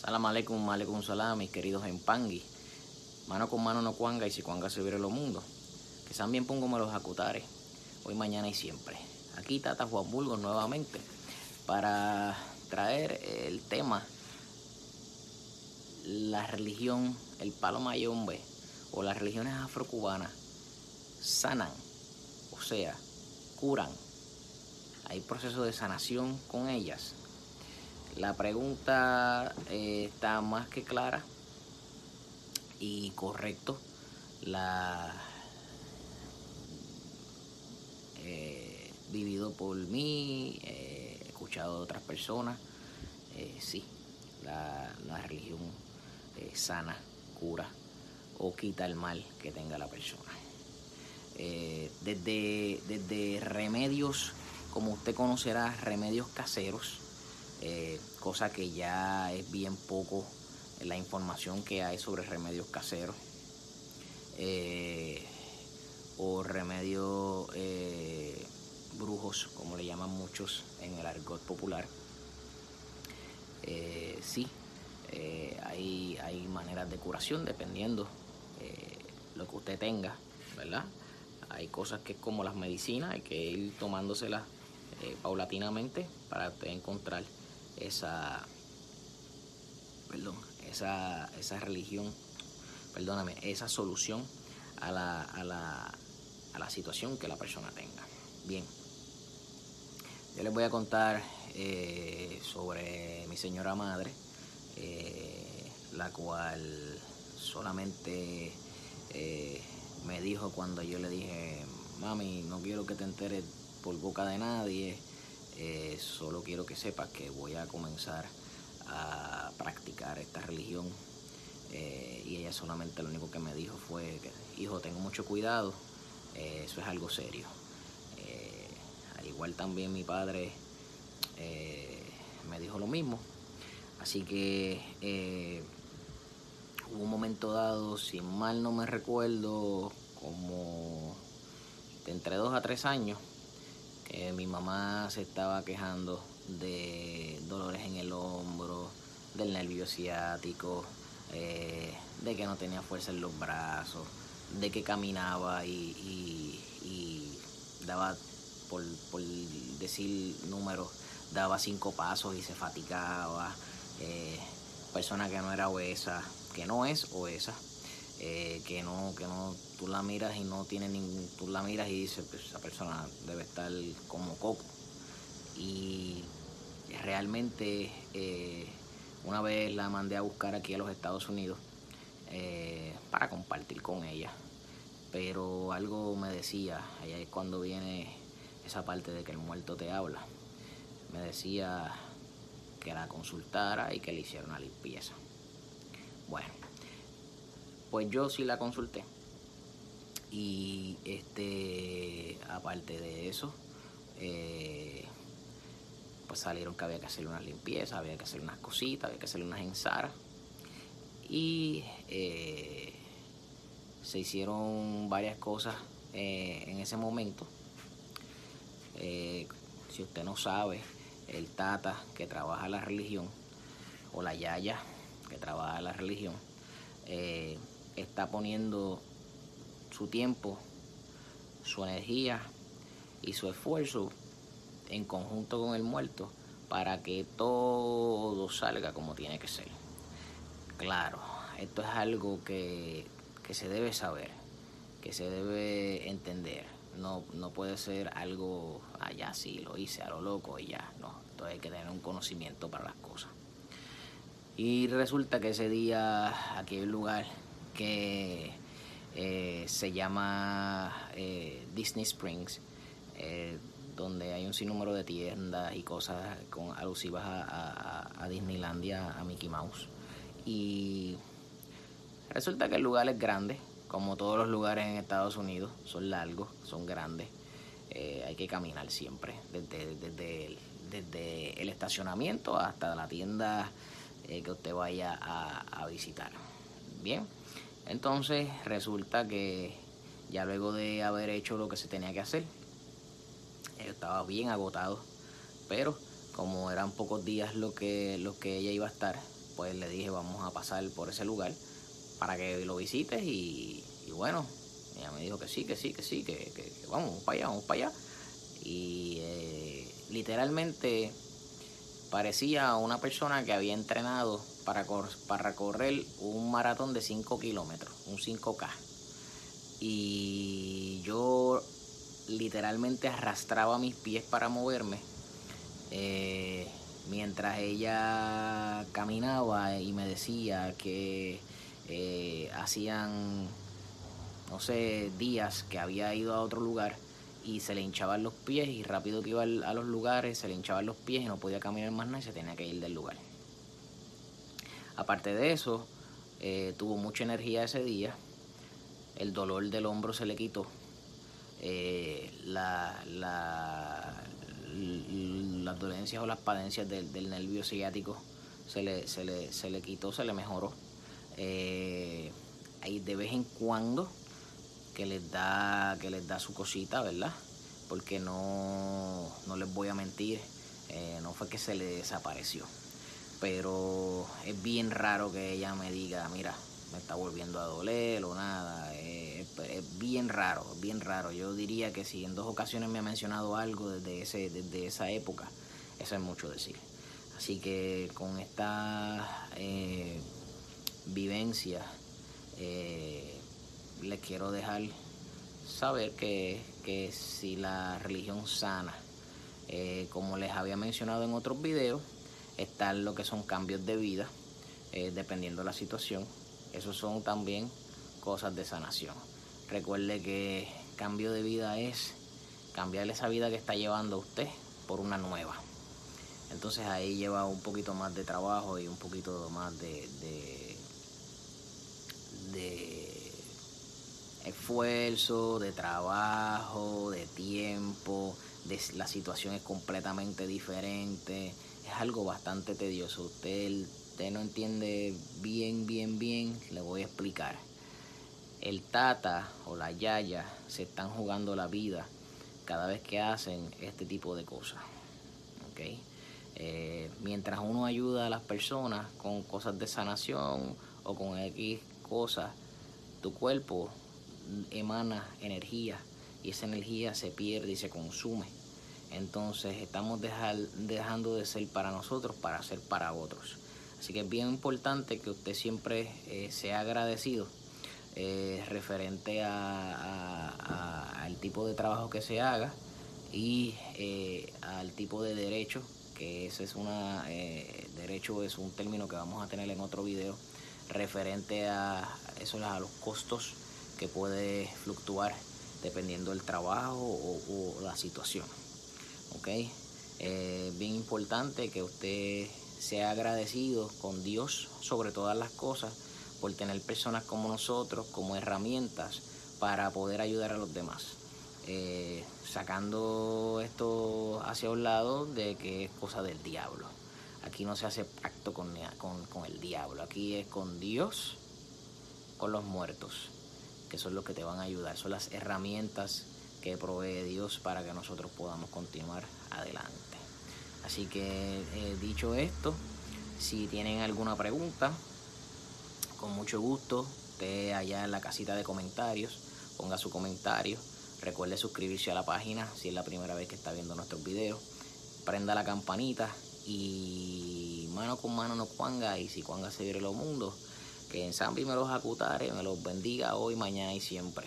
Salam aleikum, aleikum salam, mis queridos en Pangui. Mano con mano no cuanga y si cuanga se viere lo mundo. Que sean bien pongo los acutares. Hoy, mañana y siempre. Aquí Tata Juan Burgos nuevamente para traer el tema la religión, el palo mayombe o las religiones afrocubanas sanan, o sea, curan. Hay proceso de sanación con ellas. La pregunta eh, está más que clara y correcto. La eh, vivido por mí, eh, escuchado de otras personas. Eh, sí, la, la religión sana, cura o quita el mal que tenga la persona. Desde, desde remedios, como usted conocerá, remedios caseros, eh, cosa que ya es bien poco la información que hay sobre remedios caseros. Eh, o remedios eh, brujos, como le llaman muchos en el argot popular. Sí, hay, hay maneras de curación dependiendo lo que usted tenga, ¿verdad? Hay cosas que es como las medicinas, hay que ir tomándoselas paulatinamente para usted encontrar esa, perdón, esa, esa religión, perdóname, esa solución a la, a la, a la situación que la persona tenga. Bien, yo les voy a contar eh, sobre mi señora madre, eh, la cual solamente eh, me dijo cuando yo le dije, mami, no quiero que te enteres por boca de nadie, eh, solo quiero que sepas que voy a comenzar a practicar esta religión. Eh, y ella solamente lo único que me dijo fue hijo, tengo mucho cuidado, eh, eso es algo serio. Al igual también mi padre me dijo lo mismo. Así que hubo un momento dado, si mal no me recuerdo, como de entre dos a tres años, que mi mamá se estaba quejando de dolores en el hombro, del nervio ciático, eh, de que no tenía fuerza en los brazos, de que caminaba y, y- daba, por, por decir números, daba cinco pasos y se fatigaba. eh, persona que no era obesa, que no es obesa, eh, que no, que no, tú la miras y no tiene ningún, tú la miras y dices, pues, esa persona debe estar como coco. Y realmente eh, una vez la mandé a buscar aquí a los Estados Unidos eh, para compartir con ella. Pero algo me decía, allá es cuando viene esa parte de que el muerto te habla. Me decía que la consultara y que le hiciera una limpieza. Bueno, pues yo sí la consulté. Y este, aparte de eso, eh, pues salieron que había que hacerle una limpieza, había que hacerle unas cositas, había que hacerle unas ensaras. Y eh, se hicieron varias cosas eh, en ese momento. Si usted no sabe, el tata que trabaja la religión, o la yaya que trabaja la religión, está poniendo su tiempo, su energía y su esfuerzo en conjunto con el muerto para que todo salga como tiene que ser. Claro, esto es algo que, que se debe saber, que se debe entender. No, no puede ser algo, allá sí, lo hice a lo loco y ya. No, entonces hay que tener un conocimiento para las cosas. Y resulta que ese día un lugar que eh, se llama eh, Disney Springs, eh, donde hay un sinnúmero de tiendas y cosas con, alusivas a, Disneylandia, a Mickey Mouse. Y resulta que el lugar es grande, como todos los lugares en Estados Unidos, son largos, son grandes. Hay que caminar siempre, desde, el, estacionamiento hasta la tienda que usted vaya a visitar. Bien, entonces resulta que ya luego de haber hecho lo que se tenía que hacer, yo estaba bien agotado, pero como eran pocos días lo que, lo que ella iba a estar, pues le dije vamos a pasar por ese lugar para que lo visites y, bueno, ella me dijo que sí, que sí, que sí, que, vamos, para allá, vamos para allá. Y eh, literalmente parecía una persona que había entrenado para, para correr un maratón de 5 kilómetros, un 5K. Y yo literalmente arrastraba mis pies para moverme. Eh, mientras ella caminaba y me decía que eh, hacían, no sé, días que había ido a otro lugar y se le hinchaban los pies y rápido que iba a los lugares se le hinchaban los pies y no podía caminar más nada y se tenía que ir del lugar. Aparte de eso, eh, tuvo mucha energía ese día, el dolor del hombro se le quitó, eh, la, las dolencias o las padencias del, nervio ciático se le, se, le, se le quitó, se le mejoró. Eh, hay de vez en cuando que les da, que les da su cosita, ¿verdad? Porque no, no les voy a mentir, eh, no fue que se le desapareció. Pero es bien raro que ella me diga, mira, me está volviendo a doler o nada. Es, bien raro, bien raro. Yo diría que si en dos ocasiones me ha mencionado algo desde, ese, desde esa época, eso es mucho decir. Así que con esta eh, vivencia eh, les quiero dejar saber que, que si la religión sana, eh, como les había mencionado en otros videos, están lo que son cambios de vida, dependiendo de la situación esos son también cosas de sanación. Recuerde que cambio de vida es cambiarle esa vida que está llevando usted por una nueva. Entonces ahí lleva un poquito más de trabajo y un poquito más de, esfuerzo, de trabajo, de tiempo, de, la situación es completamente diferente. Es algo bastante tedioso. Usted no entiende bien, bien, bien, le voy a explicar. El tata o la yaya se están jugando la vida cada vez que hacen este tipo de cosas. Eh, mientras uno ayuda a las personas con cosas de sanación o con X cosas, tu cuerpo emana energía y esa energía se pierde y se consume. Entonces estamos dejando de ser para nosotros para ser para otros. Así que es bien importante que usted siempre eh, sea agradecido eh, referente al tipo de trabajo que se haga y eh, al tipo de derecho, que ese es una derecho es un término que vamos a tener en otro video referente a eso a los costos que puede fluctuar dependiendo del trabajo o, la situación. ¿ok? bien importante que usted sea agradecido con Dios sobre todas las cosas por tener personas como nosotros como herramientas para poder ayudar a los demás. Eh, sacando esto hacia un lado de que es cosa del diablo. Aquí no se hace pacto con, con, el diablo, aquí es con Dios, con los muertos, que son los que te van a ayudar, son las herramientas que provee Dios para que nosotros podamos continuar adelante. Así que eh, dicho esto, si tienen alguna pregunta, con mucho gusto, esté allá en la casita de comentarios, ponga su comentario. Recuerde suscribirse a la página si es la primera vez que está viendo nuestros videos. Prenda la campanita y mano con mano no cuanga y si cuanga se viene los mundos. Que en San me los acutare, me los bendiga hoy, mañana y siempre.